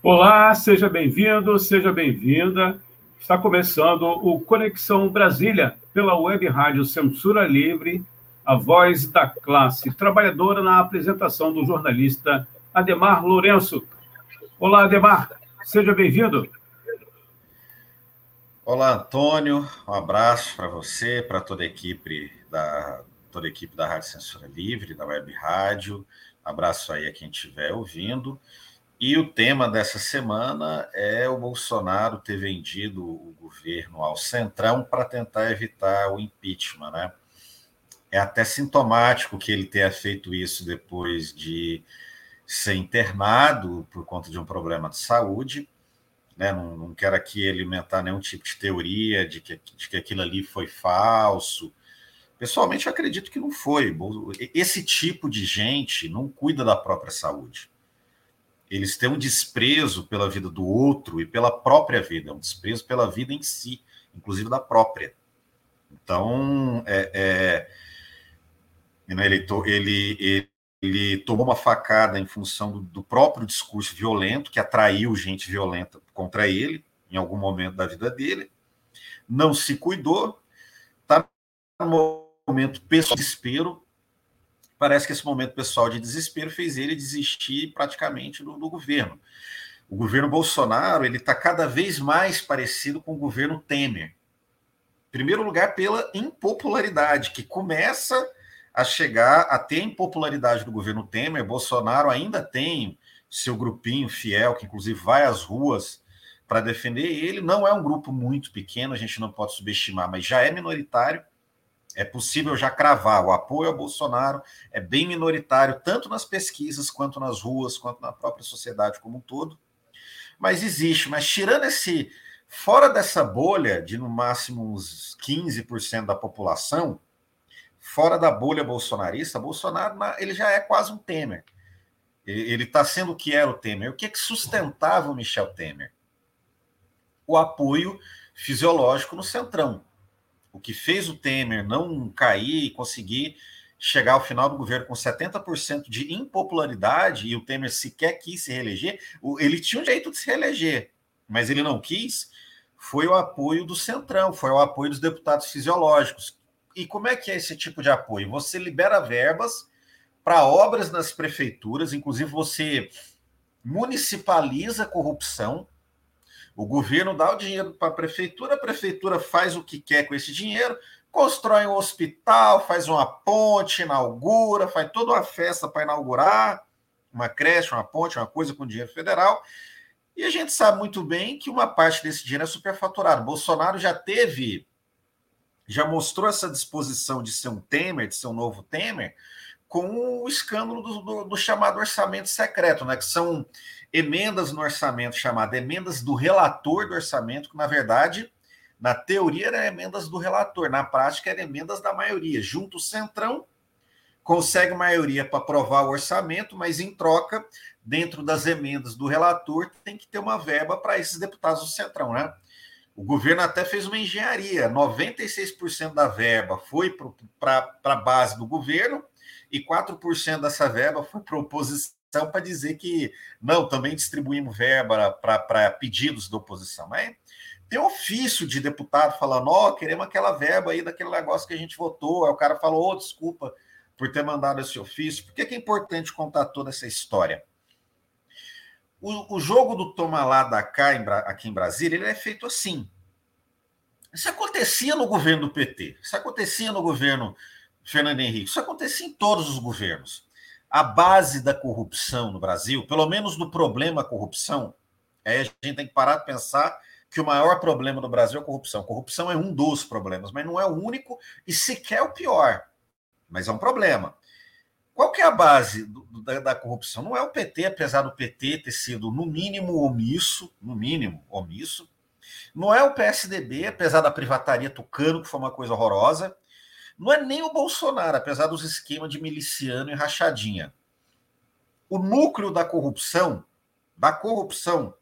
Olá, seja bem-vindo, seja bem-vinda. Está começando o Conexão Brasília pela Web Rádio Censura Livre, a voz da classe trabalhadora na apresentação do jornalista Ademar Lourenço. Olá, Ademar, seja bem-vindo. Olá, Antônio. Um abraço para você, para toda a equipe da toda a equipe da Rádio Censura Livre, da Web Rádio. abraço aí a quem estiver ouvindo. E o tema dessa semana é o Bolsonaro ter vendido o governo ao Centrão para tentar evitar o impeachment, né? É até sintomático que ele tenha feito isso depois de ser internado por conta de um problema de saúde. Né? Não, não quero aqui alimentar nenhum tipo de teoria de que, de que aquilo ali foi falso. Pessoalmente, eu acredito que não foi. Esse tipo de gente não cuida da própria saúde eles têm um desprezo pela vida do outro e pela própria vida, um desprezo pela vida em si, inclusive da própria. Então, é, é, né, ele, ele, ele, tomou uma facada em função do, do, próprio discurso violento, que atraiu gente violenta contra ele em algum momento da vida dele, não se cuidou, está no momento de desespero, parece que esse momento pessoal de desespero fez ele desistir praticamente do, do governo. O governo Bolsonaro ele está cada vez mais parecido com o governo Temer. Em primeiro lugar, pela impopularidade, que começa a chegar a ter impopularidade do governo Temer. Bolsonaro ainda tem seu grupinho fiel, que inclusive vai às ruas para defender ele. Não é um grupo muito pequeno, a gente não pode subestimar, mas já é minoritário é possível já cravar o apoio a Bolsonaro é bem minoritário, tanto nas pesquisas, quanto nas ruas, quanto na própria sociedade como um todo. Mas existe, mas tirando esse. Fora dessa bolha de no máximo uns 15% da população, fora da bolha bolsonarista, Bolsonaro ele já é quase um Temer. Ele está sendo o que era o Temer. O que, é que sustentava o Michel Temer? O apoio fisiológico no centrão o que fez o Temer não cair e conseguir chegar ao final do governo com 70% de impopularidade e o Temer sequer quis se reeleger, ele tinha um jeito de se reeleger, mas ele não quis, foi o apoio do Centrão, foi o apoio dos deputados fisiológicos. E como é que é esse tipo de apoio? Você libera verbas para obras nas prefeituras, inclusive você municipaliza a corrupção, o governo dá o dinheiro para a prefeitura, a prefeitura faz o que quer com esse dinheiro, constrói um hospital, faz uma ponte, inaugura, faz toda uma festa para inaugurar uma creche, uma ponte, uma coisa com dinheiro federal. E a gente sabe muito bem que uma parte desse dinheiro é superfaturado. Bolsonaro já teve, já mostrou essa disposição de ser um Temer, de ser um novo Temer, com o escândalo do, do, do chamado orçamento secreto, né? Que são emendas no orçamento chamada emendas do relator do orçamento, que na verdade, na teoria eram emendas do relator, na prática eram emendas da maioria. Junto o Centrão consegue maioria para aprovar o orçamento, mas em troca, dentro das emendas do relator, tem que ter uma verba para esses deputados do Centrão, né? O governo até fez uma engenharia, 96% da verba foi para a base do governo e 4% dessa verba foi para oposição para dizer que não, também distribuímos verba para pedidos da oposição. Mas tem ofício de deputado falando, ó, oh, queremos aquela verba aí daquele negócio que a gente votou. Aí o cara falou, oh, desculpa por ter mandado esse ofício. Por que, que é importante contar toda essa história? O, o jogo do toma lá da cá em, aqui em Brasília, ele é feito assim. Isso acontecia no governo do PT, isso acontecia no governo Fernando Henrique, isso acontecia em todos os governos a base da corrupção no Brasil, pelo menos no problema corrupção, aí a gente tem que parar de pensar que o maior problema do Brasil é a corrupção. Corrupção é um dos problemas, mas não é o único e sequer o pior. Mas é um problema. qual que é a base do, da, da, corrupção? Não é o PT, apesar do PT ter sido, no mínimo, omisso, no mínimo, omisso. Não é o PSDB, apesar da privataria tucano, que foi uma coisa horrorosa. Não é nem o Bolsonaro, apesar dos esquemas de miliciano e rachadinha. O núcleo da corrupção, da corrupção,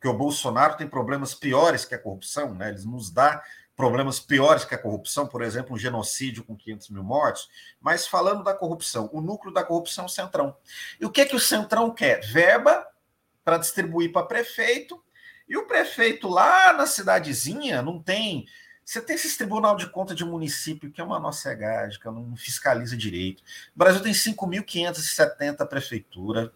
que o Bolsonaro tem problemas piores que a corrupção, né? Eles nos dá problemas piores que a corrupção, por exemplo, um genocídio com 500 mil mortos, mas falando da corrupção, o núcleo da corrupção é o Centrão. E o que, é que o Centrão quer? Verba para distribuir para prefeito, e o prefeito lá na cidadezinha não tem. Você tem esse tribunal de conta de município que é uma nossa gádica, não fiscaliza direito. O Brasil tem 5.570 prefeitura.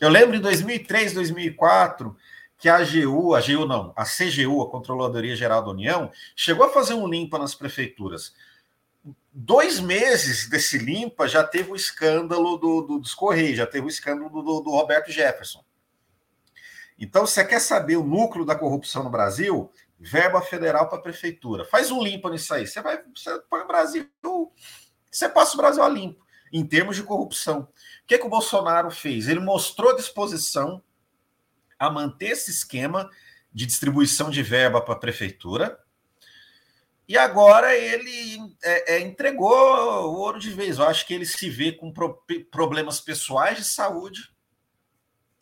Eu lembro em 2003, 2004 que a AGU, a AGU não, a CGU, a Controladoria Geral da União, chegou a fazer um limpa nas prefeituras. Dois meses desse limpa já teve o escândalo do, do dos Correios, já teve o escândalo do, do Roberto Jefferson. Então, você quer saber o núcleo da corrupção no Brasil? Verba federal para a prefeitura. Faz um limpa nisso aí. Você vai, você põe o Brasil, você passa o Brasil a limpo, em termos de corrupção. O que, que o Bolsonaro fez? Ele mostrou disposição a manter esse esquema de distribuição de verba para a prefeitura. E agora ele é, é, entregou o ouro de vez. Eu acho que ele se vê com pro, problemas pessoais de saúde.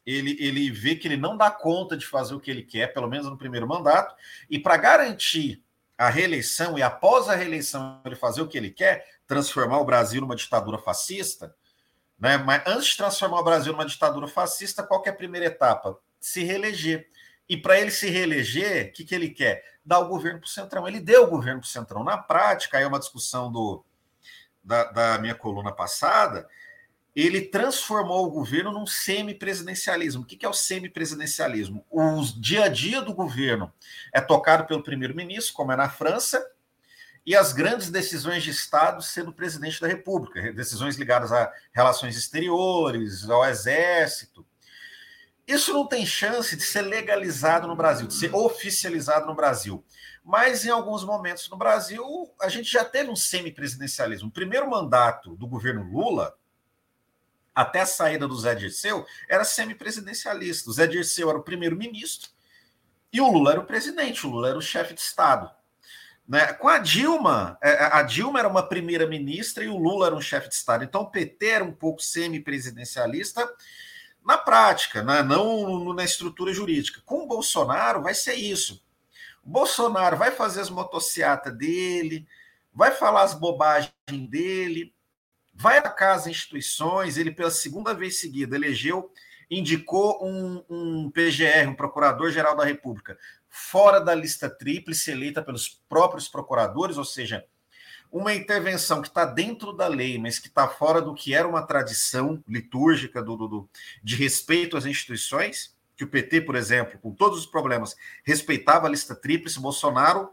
Ele, ele vê que ele não dá conta de fazer o que ele quer, pelo menos no primeiro mandato. E para garantir a reeleição e após a reeleição ele fazer o que ele quer, transformar o Brasil numa ditadura fascista, né? Mas antes de transformar o Brasil numa ditadura fascista, qual é a primeira etapa? se reeleger. E para ele se reeleger, o que, que ele quer? Dar o governo para o Centrão. Ele deu o governo para o Centrão. Na prática, aí é uma discussão do, da, da minha coluna passada, ele transformou o governo num semipresidencialismo. O que, é o semipresidencialismo? O dia a dia do governo é tocado pelo primeiro-ministro, como é na França, e as grandes decisões de Estado sendo presidente da República, decisões ligadas a relações exteriores, ao exército, isso não tem chance de ser legalizado no Brasil, de ser oficializado no Brasil. Mas em alguns momentos no Brasil, a gente já teve um semipresidencialismo. O primeiro mandato do governo Lula, até a saída do Zé Dirceu, era semipresidencialista. O Zé Dirceu era o primeiro-ministro e o Lula era o presidente, o Lula era o chefe de Estado. Né? Com a Dilma, é, a Dilma era uma primeira-ministra e o Lula era um chefe de Estado. Então o PT era um pouco semipresidencialista na prática, né? não na estrutura jurídica. Com o Bolsonaro vai ser isso. O Bolsonaro vai fazer as motocicletas dele, vai falar as bobagens dele, vai atacar as instituições. Ele, pela segunda vez seguida, elegeu, indicou um, um PGR, um Procurador-Geral da República, fora da lista tríplice, eleita pelos próprios procuradores, ou seja, uma intervenção que está dentro da lei, mas que está fora do que era uma tradição litúrgica do, do, do, de respeito às instituições, que o PT, por exemplo, com todos os problemas, respeitava a lista tríplice, Bolsonaro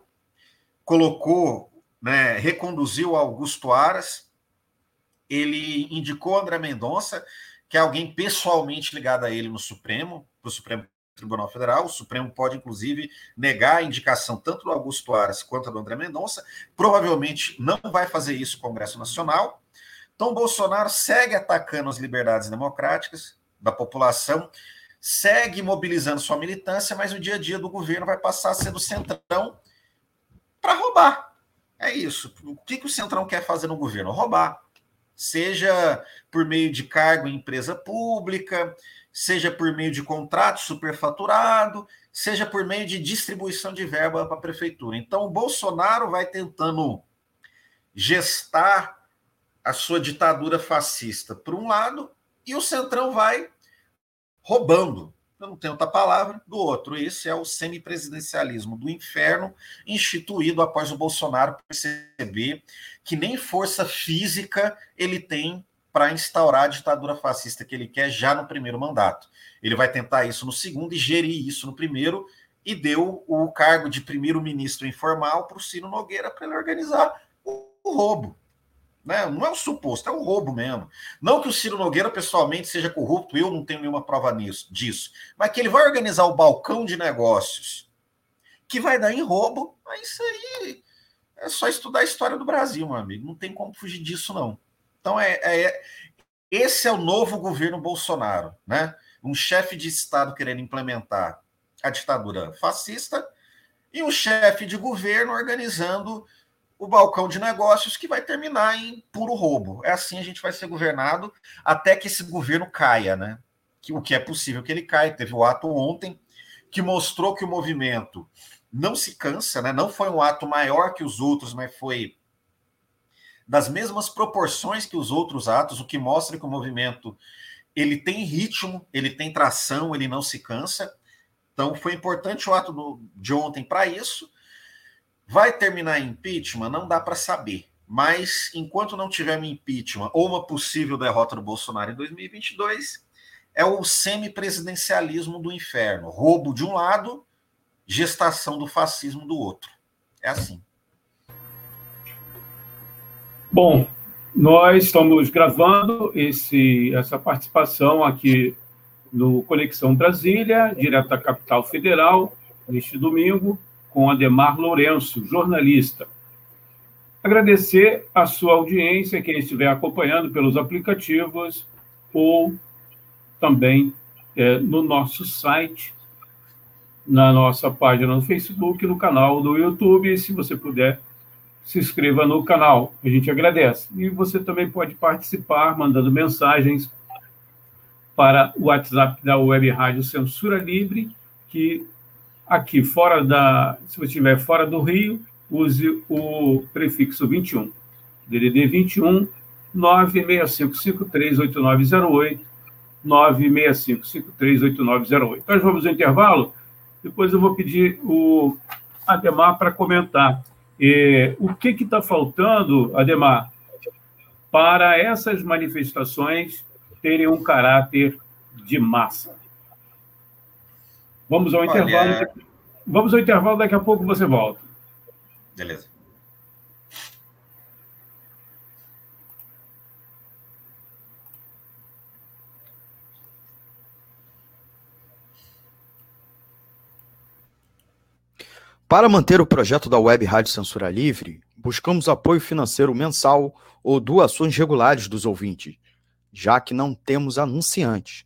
colocou, né, reconduziu Augusto Aras, ele indicou André Mendonça, que é alguém pessoalmente ligado a ele no Supremo, para o Supremo Tribunal Federal. O Supremo pode, inclusive, negar a indicação tanto do Augusto Aras quanto do André Mendonça. Provavelmente não vai fazer isso o Congresso Nacional. Então, Bolsonaro segue atacando as liberdades democráticas da população, segue mobilizando sua militância, mas o dia a dia do governo vai passar a ser do centrão para roubar. É isso. O que, que o centrão quer fazer no governo? Roubar. Seja por meio de cargo em empresa pública, seja por meio de contrato superfaturado, seja por meio de distribuição de verba para a prefeitura. Então, o Bolsonaro vai tentando gestar a sua ditadura fascista por um lado, e o Centrão vai roubando, eu não tenho outra palavra, do outro. Esse é o semipresidencialismo do inferno instituído após o Bolsonaro perceber que nem força física ele tem para instaurar a ditadura fascista que ele quer já no primeiro mandato. Ele vai tentar isso no segundo e gerir isso no primeiro, e deu o cargo de primeiro-ministro informal para o Ciro Nogueira para ele organizar o, roubo. Né? Não é um suposto, é um roubo mesmo. Não que o Ciro Nogueira pessoalmente seja corrupto, eu não tenho nenhuma prova nisso, disso, mas que ele vai organizar o balcão de negócios que vai dar em roubo, é isso aí é só estudar a história do Brasil, meu amigo. Não tem como fugir disso, não. Então, é, é, esse é o novo governo Bolsonaro, né? Um chefe de Estado querendo implementar a ditadura fascista e um chefe de governo organizando o balcão de negócios que vai terminar em puro roubo. É assim a gente vai ser governado até que esse governo caia, né? Que, o que é possível que ele caia. Teve o ato ontem que mostrou que o movimento não se cansa, né? Não foi um ato maior que os outros, mas foi das mesmas proporções que os outros atos, o que mostra que o movimento ele tem ritmo, ele tem tração, ele não se cansa. Então foi importante o ato do, de ontem para isso. Vai terminar em impeachment? Não dá para saber. Mas enquanto não tiver um impeachment ou uma possível derrota do Bolsonaro em 2022, é o semipresidencialismo do inferno. Roubo de um lado, gestação do fascismo do outro. É assim. Bom, nós estamos gravando esse, essa participação aqui no Conexão Brasília, direto da capital federal, neste domingo, com Ademar Lourenço, jornalista. Agradecer a sua audiência, quem estiver acompanhando pelos aplicativos ou também é, no nosso site, na nossa página no Facebook, no canal do YouTube. Se você puder, se inscreva no canal, a gente agradece. E você também pode participar mandando mensagens para o WhatsApp da Web Rádio Censura Livre, que aqui fora da, se você estiver fora do Rio, use o prefixo 21. DDD 21 965538908 965538908. Nós vamos ao intervalo, depois eu vou pedir o Ademar para comentar é, o que está faltando, Ademar, para essas manifestações terem um caráter de massa. Vamos ao Olha... intervalo. Vamos ao intervalo, daqui a pouco você volta. Beleza. Para manter o projeto da Web Rádio Censura Livre, buscamos apoio financeiro mensal ou doações regulares dos ouvintes, já que não temos anunciantes,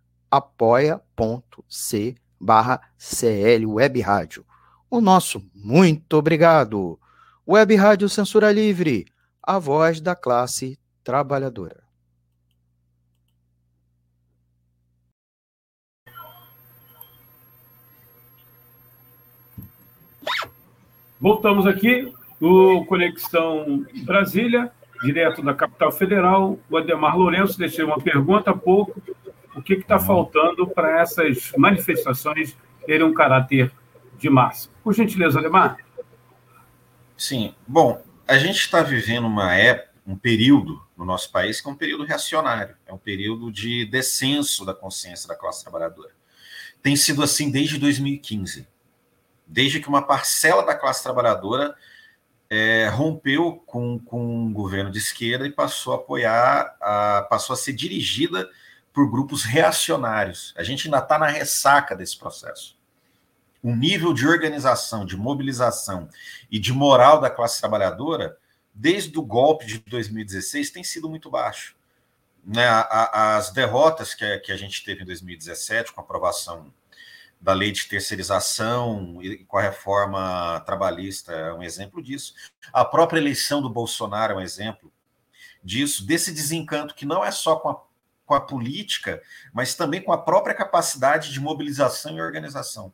apoia.c barra CL Web Rádio. O nosso muito obrigado. Web Rádio Censura Livre, a voz da classe trabalhadora. Voltamos aqui no Conexão Brasília, direto da capital federal. O Ademar Lourenço deixou uma pergunta há pouco. O que está faltando para essas manifestações terem um caráter de massa? Por gentileza, Ademar. Sim. Bom, a gente está vivendo uma época, um período no nosso país que é um período reacionário, é um período de descenso da consciência da classe trabalhadora. Tem sido assim desde 2015 desde que uma parcela da classe trabalhadora é, rompeu com, com um governo de esquerda e passou a apoiar, a, passou a ser dirigida por grupos reacionários. A gente ainda está na ressaca desse processo. O nível de organização, de mobilização e de moral da classe trabalhadora, desde o golpe de 2016, tem sido muito baixo. Né, as derrotas que a, gente teve em 2017, com a aprovação da lei de terceirização e com a reforma trabalhista é um exemplo disso. A própria eleição do Bolsonaro é um exemplo disso, desse desencanto que não é só com a, com a política, mas também com a própria capacidade de mobilização e organização.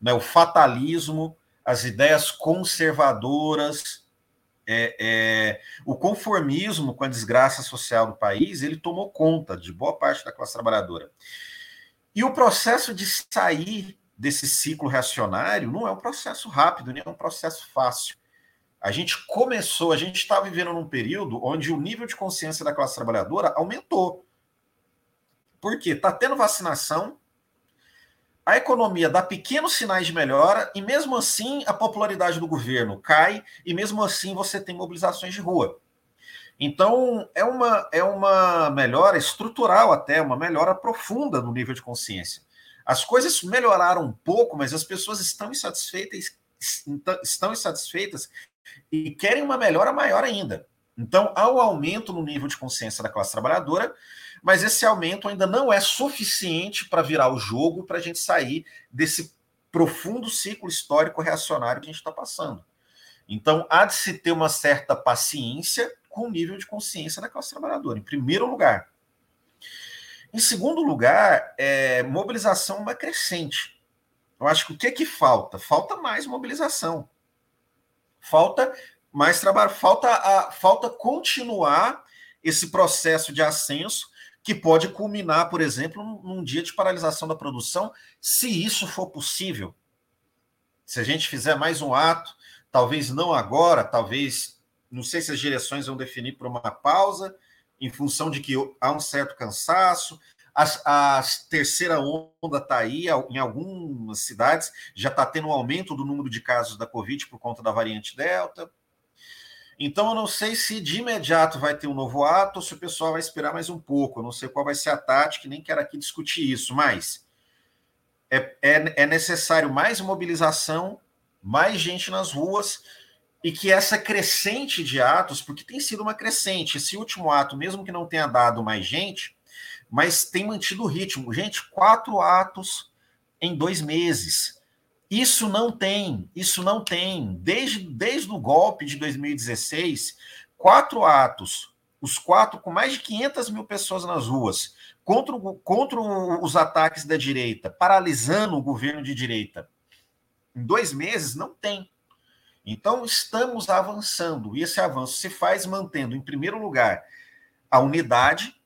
Né? O fatalismo, as ideias conservadoras, é, é, o conformismo com a desgraça social do país, ele tomou conta de boa parte da classe trabalhadora. E o processo de sair desse ciclo reacionário não é um processo rápido, nem é um processo fácil. A gente começou, a gente está vivendo num período onde o nível de consciência da classe trabalhadora aumentou. Porque está tendo vacinação, a economia dá pequenos sinais de melhora, e mesmo assim a popularidade do governo cai, e mesmo assim você tem mobilizações de rua. Então, é uma, é uma melhora estrutural, até, uma melhora profunda no nível de consciência. As coisas melhoraram um pouco, mas as pessoas estão insatisfeitas, estão insatisfeitas e querem uma melhora maior ainda. Então, há um aumento no nível de consciência da classe trabalhadora, mas esse aumento ainda não é suficiente para virar o jogo para a gente sair desse profundo ciclo histórico reacionário que a gente está passando. Então, há de se ter uma certa paciência com o nível de consciência da classe trabalhadora, em primeiro lugar. Em segundo lugar, é, mobilização crescente. Eu acho que o que, que falta? Falta mais mobilização. Falta mais trabalho, falta, a, falta continuar esse processo de ascenso que pode culminar, por exemplo, num, dia de paralisação da produção, se isso for possível. Se a gente fizer mais um ato, talvez não agora, talvez, não sei se as direções vão definir por uma pausa, em função de que há um certo cansaço. A, a terceira onda está aí, em algumas cidades já está tendo um aumento do número de casos da Covid por conta da variante Delta. Então, eu não sei se de imediato vai ter um novo ato ou se o pessoal vai esperar mais um pouco. Eu não sei qual vai ser a tática, nem quero aqui discutir isso, mas é, é, é necessário mais mobilização, mais gente nas ruas e que essa crescente de atos, porque tem sido uma crescente, esse último ato, mesmo que não tenha dado mais gente, mas tem mantido o ritmo. Gente, quatro atos em dois meses. Isso não tem, isso não tem. Desde, desde o golpe de 2016, quatro atos, os quatro com mais de 500 mil pessoas nas ruas, contra, contra os ataques da direita, paralisando o governo de direita. Em dois meses, não tem. Então, estamos avançando, e esse avanço se faz mantendo, em primeiro lugar, a unidade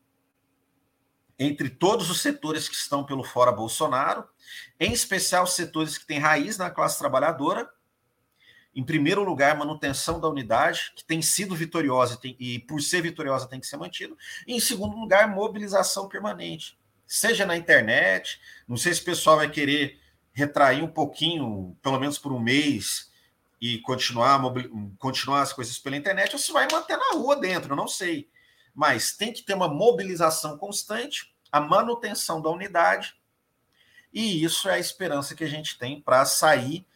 entre todos os setores que estão pelo fora Bolsonaro, em especial os setores que têm raiz na classe trabalhadora. Em primeiro lugar, manutenção da unidade, que tem sido vitoriosa tem, e, por ser vitoriosa, tem que ser mantido. E, em segundo lugar, mobilização permanente, seja na internet. Não sei se o pessoal vai querer retrair um pouquinho, pelo menos por um mês, e continuar, continuar as coisas pela internet, ou se vai manter na rua dentro, eu não sei mas tem que ter uma mobilização constante, a manutenção da unidade, e isso é a esperança que a gente tem para sair,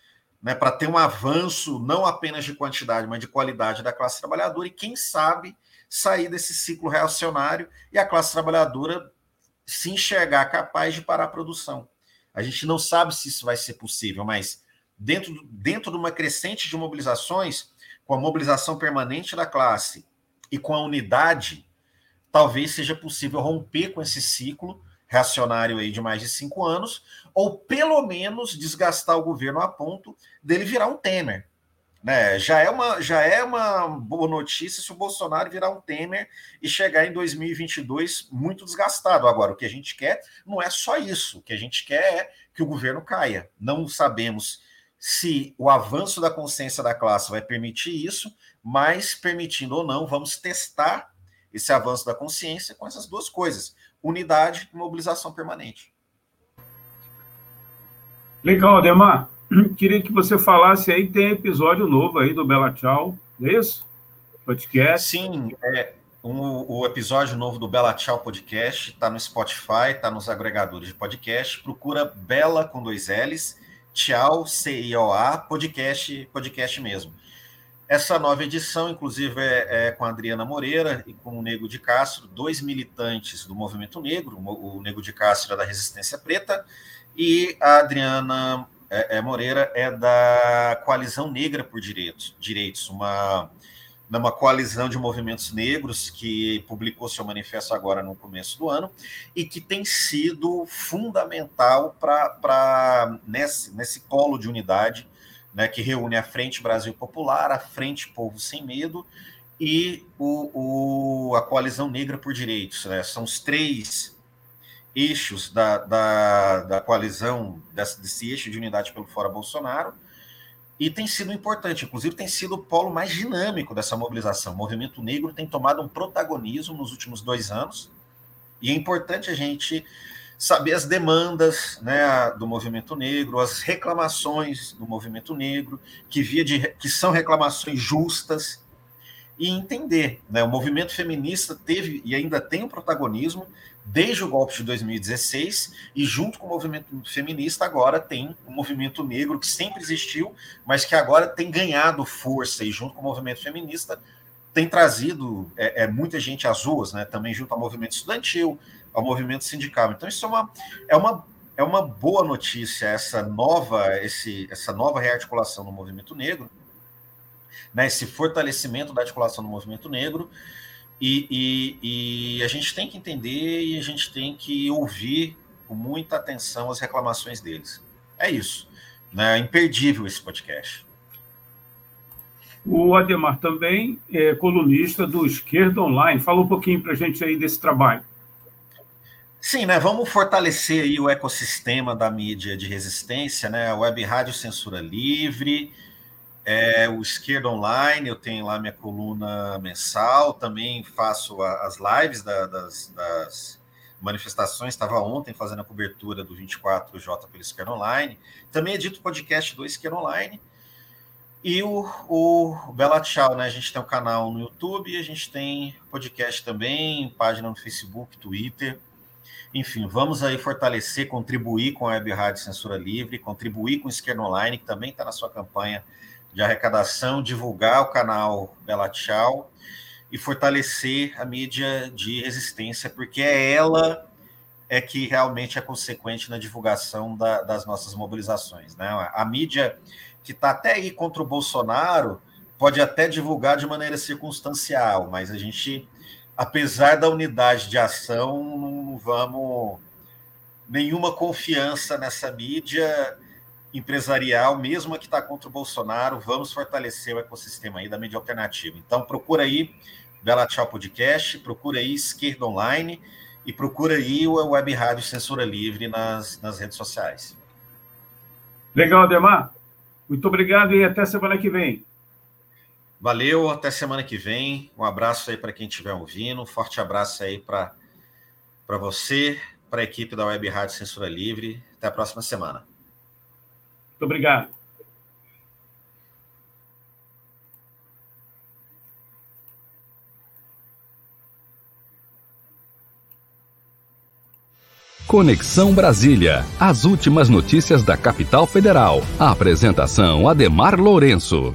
né, para ter um avanço não apenas de quantidade, mas de qualidade da classe trabalhadora, e quem sabe sair desse ciclo reacionário e a classe trabalhadora se enxergar capaz de parar a produção. A gente não sabe se isso vai ser possível, mas dentro, dentro de uma crescente de mobilizações, com a mobilização permanente da classe e com a unidade talvez seja possível romper com esse ciclo reacionário aí de mais de cinco anos, ou pelo menos desgastar o governo a ponto dele virar um Temer. Né? Já, é uma, já é uma boa notícia se o Bolsonaro virar um Temer e chegar em 2022 muito desgastado. Agora, o que a gente quer não é só isso. O que a gente quer é que o governo caia. Não sabemos se o avanço da consciência da classe vai permitir isso, mas permitindo ou não, vamos testar esse avanço da consciência com essas duas coisas: unidade e mobilização permanente. Legal, Ademar. Queria que você falasse aí, tem episódio novo aí do Bela Tchau, é isso? Podcast? Sim, é, um, o episódio novo do Bela Tchau Podcast está no Spotify, está nos agregadores de podcast. Procura Bela com dois L's, Tchau, C-I-O-A, podcast, podcast mesmo. Essa nova edição, inclusive, é, é, com a Adriana Moreira e com o Nego de Castro, dois militantes do movimento negro. O Nego de Castro é da Resistência Preta e a Adriana é, é, Moreira é da Coalizão Negra por Direitos, Direitos uma, uma coalizão de movimentos negros que publicou seu manifesto agora no começo do ano e que tem sido fundamental para nesse, nesse polo de unidade né, que reúne a Frente Brasil Popular, a Frente Povo Sem Medo e o, o a Coalizão Negra por Direitos. Né? São os três eixos da, da, da coalizão, desse, desse eixo de unidade pelo Fora Bolsonaro, e tem sido importante, inclusive tem sido o polo mais dinâmico dessa mobilização. O movimento negro tem tomado um protagonismo nos últimos dois anos, E é importante a gente saber as demandas né, do movimento negro, as reclamações do movimento negro, que, via de, que são reclamações justas, e entender. Né, o movimento feminista teve e ainda tem um protagonismo desde o golpe de 2016, e junto com o movimento feminista, agora tem o movimento negro, que sempre existiu, mas que agora tem ganhado força, e junto com o movimento feminista, tem trazido é, é, muita gente às ruas, né, também junto ao movimento estudantil, ao movimento sindical. Então, isso é uma, é uma, é uma boa notícia, essa nova, esse, essa nova rearticulação do movimento negro, né, esse fortalecimento da articulação do movimento negro, e, e, e, a gente tem que entender e a gente tem que ouvir com muita atenção as reclamações deles. É isso. Né? É imperdível esse podcast. O Ademar também é colunista do Esquerda Online. Fala um pouquinho para a gente aí desse trabalho. Sim, né? Vamos fortalecer aí o ecossistema da mídia de resistência, né? A Web Rádio Censura Livre, é, o Esquerda Online, eu tenho lá minha coluna mensal, também faço a, as lives da, das, das, manifestações, estava ontem fazendo a cobertura do 24J pelo Esquerda Online, também edito podcast do Esquerda Online, e o, o Bela Tchau, né? A gente tem um canal no YouTube, a gente tem podcast também, página no Facebook, Twitter, enfim, vamos aí fortalecer, contribuir com a Web Rádio Censura Livre, contribuir com o Esquerda Online, que também está na sua campanha de arrecadação, divulgar o canal Bela Tchau e fortalecer a mídia de resistência, porque é ela é que realmente é consequente na divulgação da, das nossas mobilizações. Né? A mídia que está até aí contra o Bolsonaro pode até divulgar de maneira circunstancial, mas a gente apesar da unidade de ação, não vamos nenhuma confiança nessa mídia empresarial, mesmo a que está contra o Bolsonaro, vamos fortalecer o ecossistema aí da mídia alternativa. Então procura aí Bela Tchau Podcast, procura aí Esquerda Online e procura aí o Web Rádio Censura Livre nas, nas redes sociais. Legal, Ademar. Muito obrigado e até semana que vem. Valeu, até semana que vem. Um abraço aí para quem estiver ouvindo. Um forte abraço aí para você, para a equipe da Web Rádio Censura Livre. Até a próxima semana. Muito obrigado. Conexão Brasília. As últimas notícias da capital federal. A apresentação Ademar Lourenço.